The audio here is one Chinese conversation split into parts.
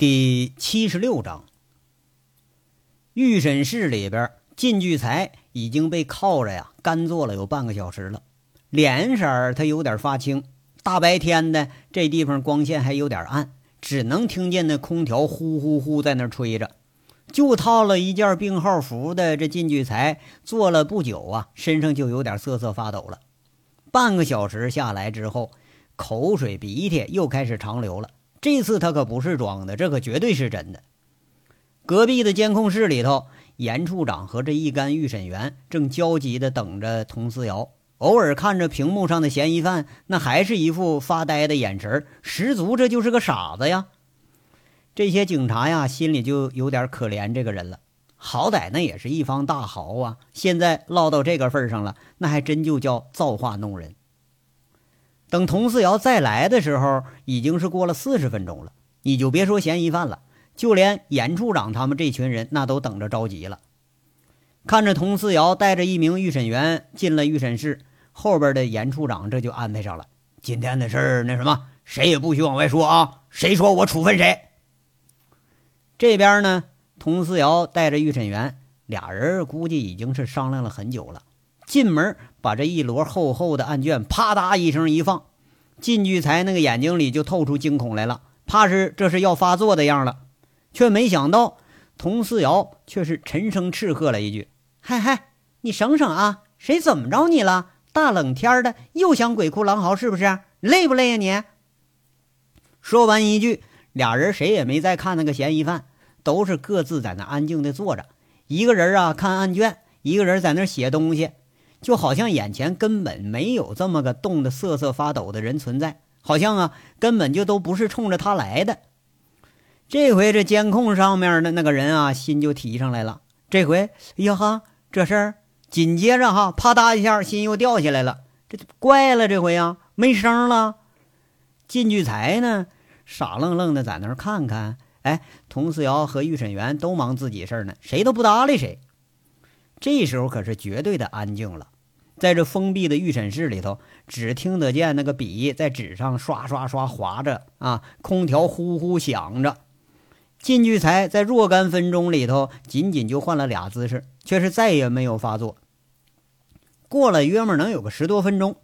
第七十六章，预审室里边，靳聚财已经被铐着呀，干坐了有半个小时了。脸色儿他有点发青，大白天的，这地方光线还有点暗，只能听见那空调呼呼呼在那吹着。就套了一件病号服的这靳聚财坐了不久啊，身上就有点瑟瑟发抖了。半个小时下来之后，口水鼻涕又开始长流了。这次他可不是装的，这可绝对是真的。隔壁的监控室里头，严处长和这一干预审员正焦急地等着佟思瑶，偶尔看着屏幕上的嫌疑犯，那还是一副发呆的眼神，十足这就是个傻子呀。这些警察呀，心里就有点可怜这个人了。好歹那也是一方大豪啊，现在落到这个份上了，那还真就叫造化弄人。等佟四瑶再来的时候，已经是过了四十分钟了。你就别说嫌疑犯了，就连严处长他们这群人，那都等着着急了。看着佟四瑶带着一名预审员进了预审室，后边的严处长这就安排上了：今天的事儿，那什么，谁也不许往外说啊！谁说我处分谁。这边呢，佟四瑶带着预审员俩人，估计已经是商量了很久了。进门，把这一摞厚厚的案卷啪嗒一声一放，靳聚财那个眼睛里就透出惊恐来了，怕是这是要发作的样了。却没想到，佟思瑶却是沉声斥喝了一句：“嗨嗨，你省省啊！谁怎么着你了？大冷天的又想鬼哭狼嚎是不是？累不累呀你？”说完一句，俩人谁也没再看那个嫌疑犯，都是各自在那安静的坐着，一个人啊看案卷，一个人在那写东西。就好像眼前根本没有这么个冻得瑟瑟发抖的人存在，好像啊根本就都不是冲着他来的。这回这监控上面的那个人啊，心就提上来了。这回，哎呀哈，这事儿紧接着哈，啪嗒一下，心又掉下来了。这怪了，这回啊没声了。靳聚财呢，傻愣愣的在那儿看看。哎，佟思瑶和预审员都忙自己事儿呢，谁都不搭理谁。这时候可是绝对的安静了，在这封闭的预审室里头，只听得见那个笔在纸上刷刷刷划着啊，空调呼呼响着。靳聚财在若干分钟里头，仅仅就换了俩姿势，却是再也没有发作。过了约莫能有个十多分钟，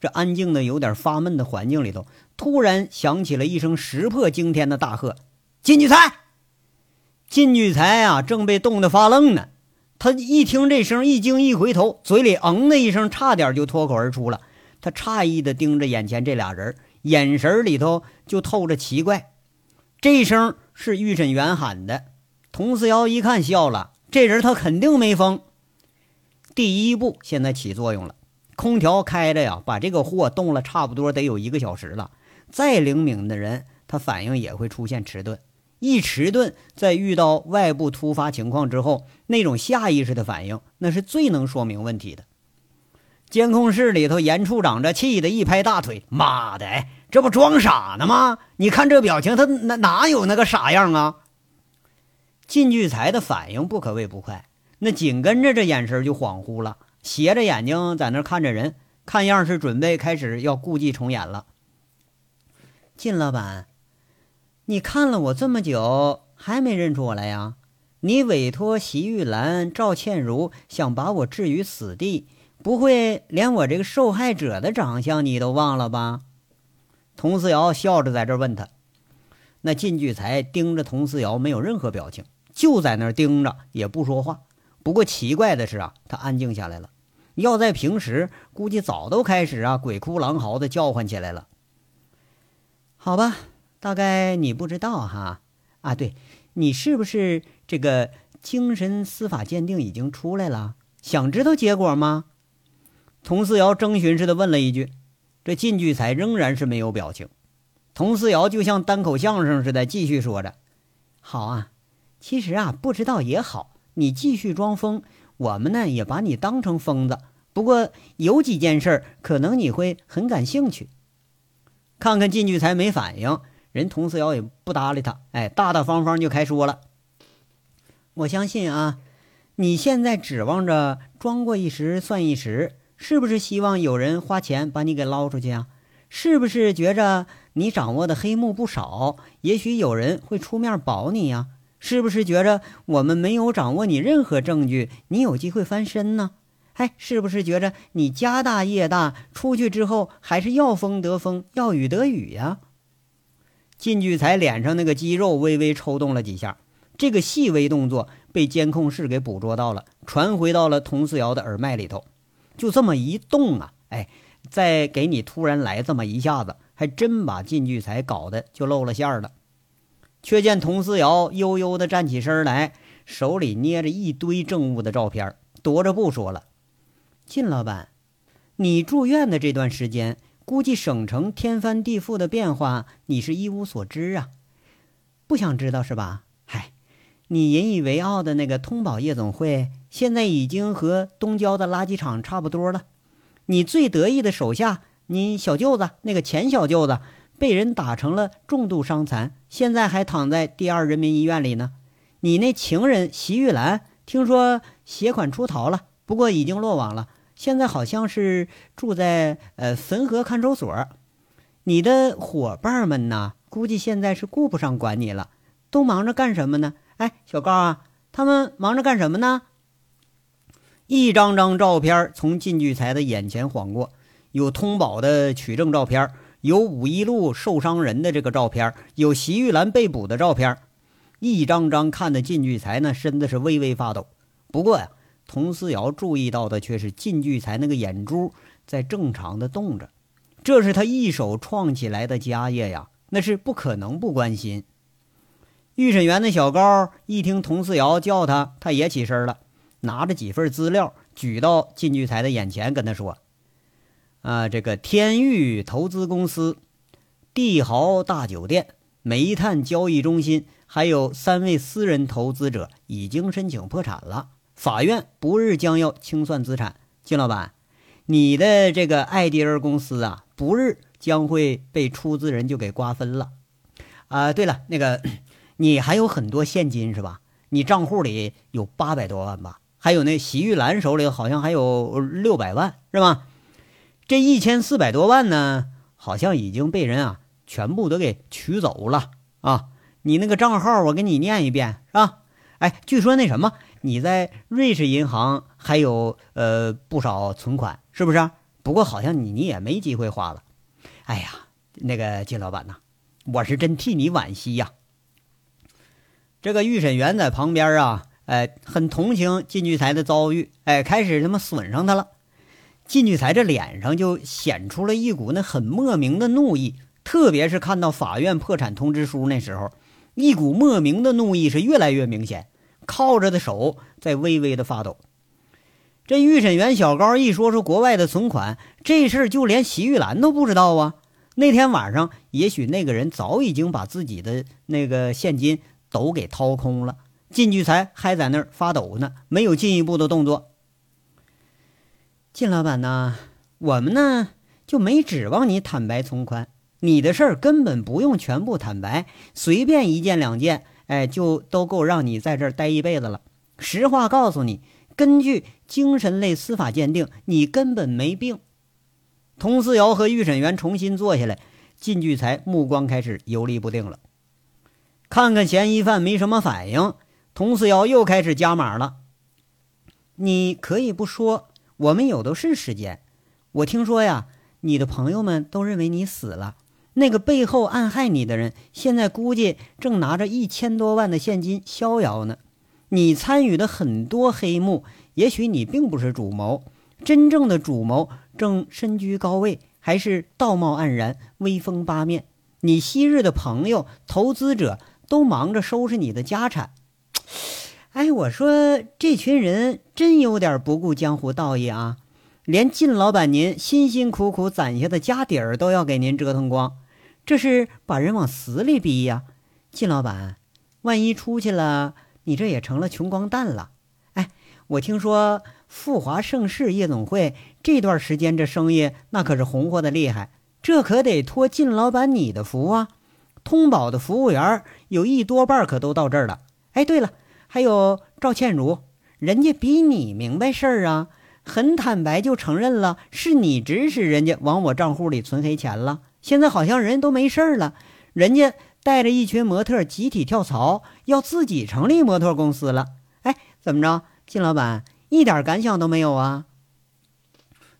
这安静的有点发闷的环境里头，突然响起了一声石破惊天的大喝：“靳聚财！”靳聚财啊，正被冻得发愣呢。他一听这声，一惊一回头，嘴里“嗯”的一声，差点就脱口而出了。他诧异地盯着眼前这俩人，眼神里头就透着奇怪。这声是预审员喊的。佟思瑶一看，笑了。这人他肯定没疯。第一步现在起作用了，空调开着呀，把这个货冻了差不多得有一个小时了。再灵敏的人，他反应也会出现迟钝。一迟钝，在遇到外部突发情况之后，那种下意识的反应，那是最能说明问题的。监控室里头，严处长这气得一拍大腿：“妈的，这不装傻呢吗？你看这表情，他哪哪有那个傻样啊？”靳聚财的反应不可谓不快，那紧跟着这眼神就恍惚了，斜着眼睛在那看着人，看样是准备开始要故伎重演了。靳老板。你看了我这么久，还没认出我来呀？你委托席玉兰、赵倩如想把我置于死地，不会连我这个受害者的长相你都忘了吧？佟思瑶笑着在这问他。那靳聚才盯着佟思瑶，没有任何表情，就在那儿盯着，也不说话。不过奇怪的是啊，他安静下来了。要在平时，估计早都开始啊鬼哭狼嚎的叫唤起来了。好吧。大概你不知道哈，啊，对，你是不是这个精神司法鉴定已经出来了？想知道结果吗？佟思瑶征询似的问了一句。这靳聚才仍然是没有表情。佟思瑶就像单口相声似的继续说着：“好啊，其实啊，不知道也好，你继续装疯，我们呢也把你当成疯子。不过有几件事可能你会很感兴趣。看看靳聚才没反应。”人佟思瑶也不搭理他，哎，大大方方就开说了。我相信啊，你现在指望着装过一时算一时，是不是希望有人花钱把你给捞出去啊？是不是觉着你掌握的黑幕不少，也许有人会出面保你呀。是不是觉着我们没有掌握你任何证据，你有机会翻身呢？哎，是不是觉着你家大业大，出去之后还是要风得风，要雨得雨呀？靳聚财脸上那个肌肉微微抽动了几下，这个细微动作被监控室给捕捉到了，传回到了佟思瑶的耳麦里头。就这么一动啊，哎，再给你突然来这么一下子，还真把靳聚财搞得就露了馅儿了。却见佟思瑶悠悠地站起身来，手里捏着一堆证物的照片，踱着步说了：“靳老板，你住院的这段时间。”估计省城天翻地覆的变化，你是一无所知啊，不想知道是吧？嗨，你引以为傲的那个通宝夜总会，现在已经和东郊的垃圾场差不多了。你最得意的手下，你小舅子那个前小舅子，被人打成了重度伤残，现在还躺在第二人民医院里呢。你那情人席玉兰，听说携款出逃了，不过已经落网了。现在好像是住在呃汾河看守所，你的伙伴们呢？估计现在是顾不上管你了，都忙着干什么呢？哎，小高啊，他们忙着干什么呢？一张张照片从靳聚才的眼前晃过，有通宝的取证照片，有五一路受伤人的这个照片，有席玉兰被捕的照片，一张张看的靳聚才呢身子是微微发抖。不过呀。佟思瑶注意到的却是靳聚财那个眼珠在正常的动着，这是他一手创起来的家业呀，那是不可能不关心。预审员的小高一听佟思瑶叫他，他也起身了，拿着几份资料举到靳聚财的眼前，跟他说：“啊，这个天域投资公司、帝豪大酒店、煤炭交易中心，还有三位私人投资者已经申请破产了。”法院不日将要清算资产，金老板，你的这个艾迪尔公司啊，不日将会被出资人就给瓜分了。啊，对了，那个 你还有很多现金是吧？你账户里有八百多万吧？还有那席玉兰手里好像还有六百万是吧？这一千四百多万呢，好像已经被人啊全部都给取走了啊！你那个账号我给你念一遍是吧？哎，据说那什么。你在瑞士银行还有呃不少存款，是不是？不过好像你你也没机会花了。哎呀，那个金老板呐，我是真替你惋惜呀。这个预审员在旁边啊，哎，很同情靳聚财的遭遇，哎，开始他妈损上他了。靳聚财这脸上就显出了一股那很莫名的怒意，特别是看到法院破产通知书那时候，一股莫名的怒意是越来越明显。靠着的手在微微的发抖。这预审员小高一说出国外的存款这事儿，就连席玉兰都不知道啊。那天晚上，也许那个人早已经把自己的那个现金都给掏空了。靳聚财还在那儿发抖呢，没有进一步的动作。靳老板呢？我们呢就没指望你坦白从宽，你的事儿根本不用全部坦白，随便一件两件。哎，就都够让你在这儿待一辈子了。实话告诉你，根据精神类司法鉴定，你根本没病。佟思瑶和预审员重新坐下来，靳聚财目光开始游离不定了。看看嫌疑犯没什么反应，佟思瑶又开始加码了。你可以不说，我们有的是时间。我听说呀，你的朋友们都认为你死了。那个背后暗害你的人，现在估计正拿着一千多万的现金逍遥呢。你参与的很多黑幕，也许你并不是主谋，真正的主谋正身居高位，还是道貌岸然、威风八面。你昔日的朋友、投资者都忙着收拾你的家产。哎，我说这群人真有点不顾江湖道义啊！连靳老板您辛辛苦苦攒下的家底儿都要给您折腾光，这是把人往死里逼呀！靳老板，万一出去了，你这也成了穷光蛋了。哎，我听说富华盛世夜总会这段时间这生意那可是红火的厉害，这可得托靳老板你的福啊！通宝的服务员有一多半可都到这儿了。哎，对了，还有赵倩茹，人家比你明白事儿啊。很坦白就承认了，是你指使人家往我账户里存黑钱了。现在好像人都没事了，人家带着一群模特集体跳槽，要自己成立模特公司了。哎，怎么着，靳老板一点感想都没有啊？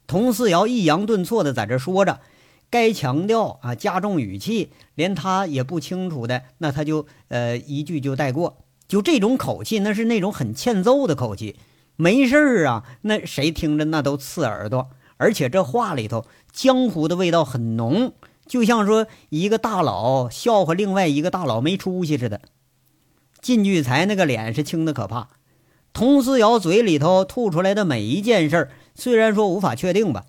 佟四瑶抑扬顿挫的在这说着，该强调啊，加重语气，连他也不清楚的，那他就呃一句就带过。就这种口气，那是那种很欠揍的口气。没事儿啊，那谁听着那都刺耳朵。而且这话里头江湖的味道很浓，就像说一个大佬笑话另外一个大佬没出息似的。靳聚财那个脸是青的可怕。佟思瑶嘴里头吐出来的每一件事儿，虽然说无法确定吧，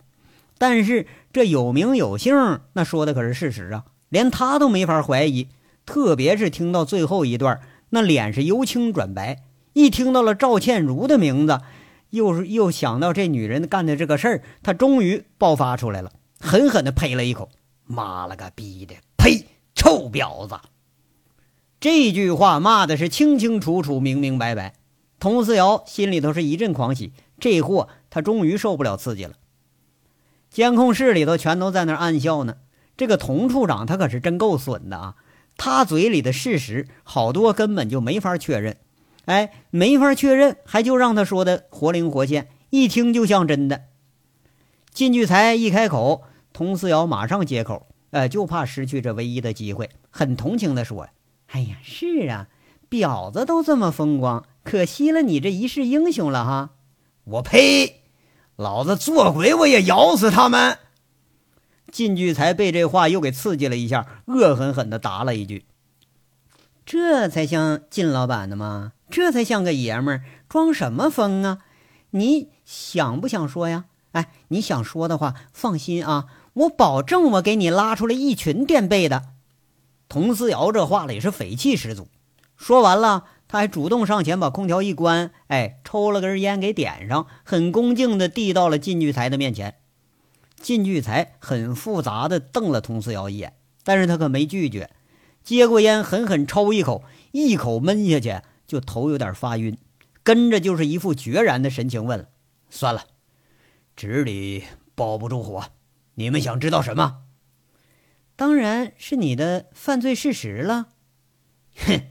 但是这有名有姓，那说的可是事实啊，连他都没法怀疑。特别是听到最后一段。那脸是由青转白，一听到了赵倩如的名字，又是又想到这女人干的这个事儿，他终于爆发出来了，狠狠地呸了一口：“妈了个逼的，呸！臭婊子！”这句话骂的是清清楚楚、明明白白。佟思瑶心里头是一阵狂喜，这货他终于受不了刺激了。监控室里头全都在那暗笑呢。这个佟处长他可是真够损的啊！他嘴里的事实好多根本就没法确认，哎，没法确认，还就让他说的活灵活现，一听就像真的。靳聚才一开口，佟思瑶马上接口，呃，就怕失去这唯一的机会，很同情的说：“哎呀，是啊，婊子都这么风光，可惜了你这一世英雄了哈！”我呸！老子做鬼我也咬死他们！靳聚才被这话又给刺激了一下，恶狠狠地答了一句：“这才像靳老板的吗？这才像个爷们儿，装什么疯啊？你想不想说呀？哎，你想说的话，放心啊，我保证我给你拉出来一群垫背的。”佟思瑶这话里是匪气十足。说完了，他还主动上前把空调一关，哎，抽了根烟给点上，很恭敬地递到了靳聚才的面前。靳聚才很复杂的瞪了佟思瑶一眼，但是他可没拒绝，接过烟狠狠抽一口，一口闷下去，就头有点发晕，跟着就是一副决然的神情，问了：“算了，纸里包不住火，你们想知道什么？当然是你的犯罪事实了。哼，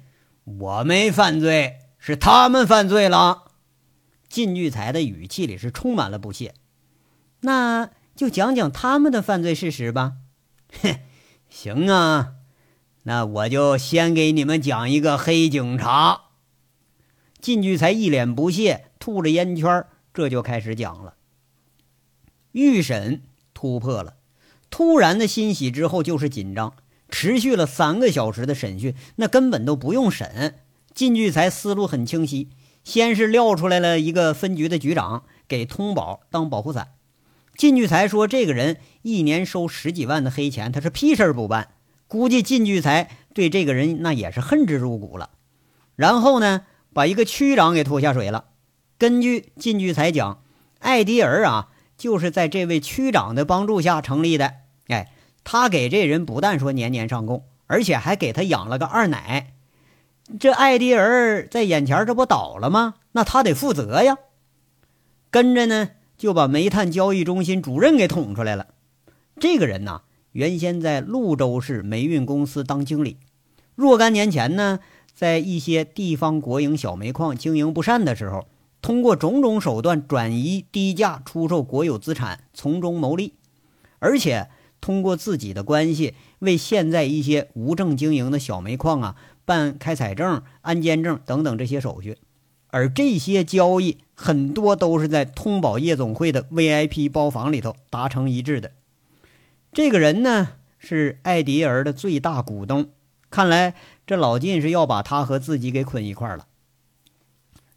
我没犯罪，是他们犯罪了。”靳聚财的语气里是充满了不屑。那。就讲讲他们的犯罪事实吧。哼，行啊，那我就先给你们讲一个黑警察。靳聚才一脸不屑，吐着烟圈，这就开始讲了。预审突破了，突然的欣喜之后就是紧张，持续了三个小时的审讯，那根本都不用审。靳聚才思路很清晰，先是撂出来了一个分局的局长，给通宝当保护伞。靳聚才说：“这个人一年收十几万的黑钱，他是屁事儿不办。估计靳聚才对这个人那也是恨之入骨了。然后呢，把一个区长给拖下水了。根据靳聚才讲，艾迪尔啊，就是在这位区长的帮助下成立的。哎，他给这人不但说年年上供，而且还给他养了个二奶。这艾迪尔在眼前这不倒了吗？那他得负责呀。跟着呢。”就把煤炭交易中心主任给捅出来了。这个人呐，原先在潞州市煤运公司当经理，若干年前呢，在一些地方国营小煤矿经营不善的时候，通过种种手段转移低价出售国有资产，从中牟利，而且通过自己的关系为现在一些无证经营的小煤矿啊办开采证、安监证等等这些手续。而这些交易很多都是在通宝夜总会的 VIP 包房里头达成一致的。这个人呢是艾迪尔的最大股东，看来这老靳是要把他和自己给捆一块了。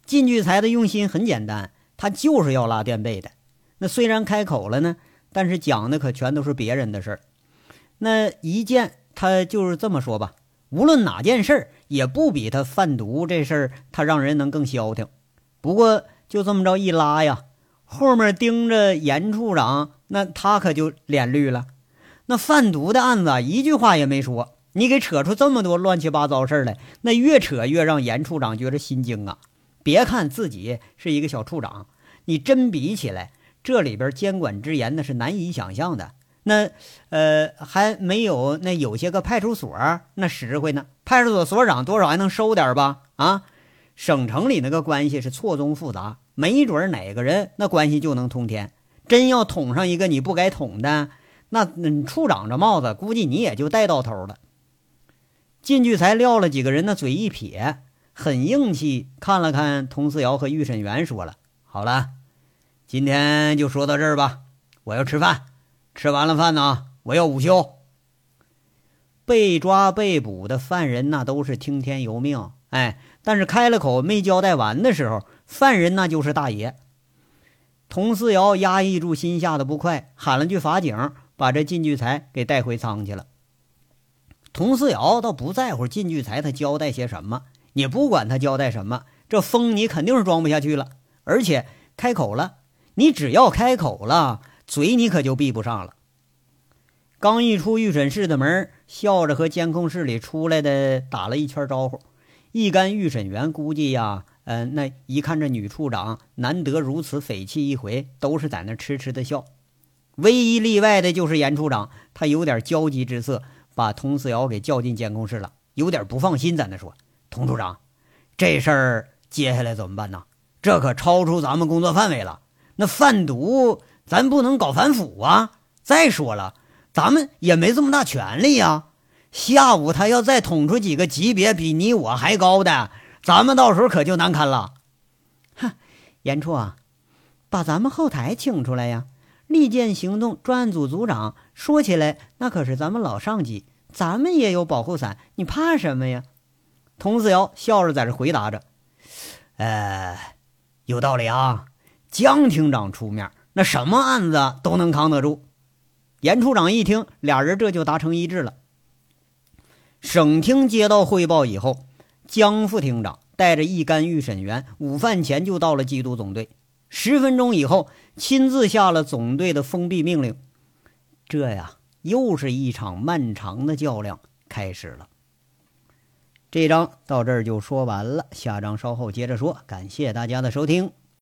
靳聚财的用心很简单，他就是要拉垫背的。那虽然开口了呢，但是讲的可全都是别人的事儿。那一件他就是这么说吧。无论哪件事儿，也不比他贩毒这事儿他让人能更消停。不过就这么着一拉呀，后面盯着严处长，那他可就脸绿了。那贩毒的案子一句话也没说，你给扯出这么多乱七八糟事儿来，那越扯越让严处长觉着心惊啊！别看自己是一个小处长，你真比起来，这里边监管之严那是难以想象的。那呃还没有那有些个派出所那实惠呢。派出所所长多少还能收点吧？啊，省城里那个关系是错综复杂，没准哪个人那关系就能通天。真要捅上一个你不该捅的，那嗯，处长这帽子估计你也就戴到头了。靳聚才撂了几个人的嘴一撇，很硬气，看了看佟思瑶和预审员，说了：“好了，今天就说到这儿吧，我要吃饭。吃完了饭呢，我要午休。”被抓被捕的犯人那都是听天由命，哎，但是开了口没交代完的时候，犯人那就是大爷。佟思瑶压抑住心下的不快，喊了句法警，把这靳聚才给带回仓去了。佟思瑶倒不在乎靳聚财他交代些什么，你不管他交代什么，这风你肯定是装不下去了。而且开口了，你只要开口了，嘴你可就闭不上了。刚一出预审室的门，笑着和监控室里出来的打了一圈招呼。一干预审员估计呀。嗯，那一看这女处长难得如此匪气一回，都是在那痴痴的笑。唯一例外的就是严处长，他有点焦急之色，把佟思瑶给叫进监控室了，有点不放心，在那说：“佟处长，这事儿接下来怎么办呢？这可超出咱们工作范围了。那贩毒咱不能搞反腐啊！再说了，咱们也没这么大权力呀。下午他要再捅出几个级别比你我还高的。”咱们到时候可就难堪了，哼！严处啊，把咱们后台请出来呀！利剑行动专案组组长说起来，那可是咱们老上级，咱们也有保护伞，你怕什么呀？佟思瑶笑着在这回答着：“呃，有道理啊，江厅长出面，那什么案子都能扛得住。”严处长一听，俩人这就达成一致了。省厅接到汇报以后。江副厅长带着一干预审员，午饭前就到了缉毒总队。十分钟以后，亲自下了总队的封闭命令。这呀，又是一场漫长的较量开始了。这章到这儿就说完了，下章稍后接着说。感谢大家的收听。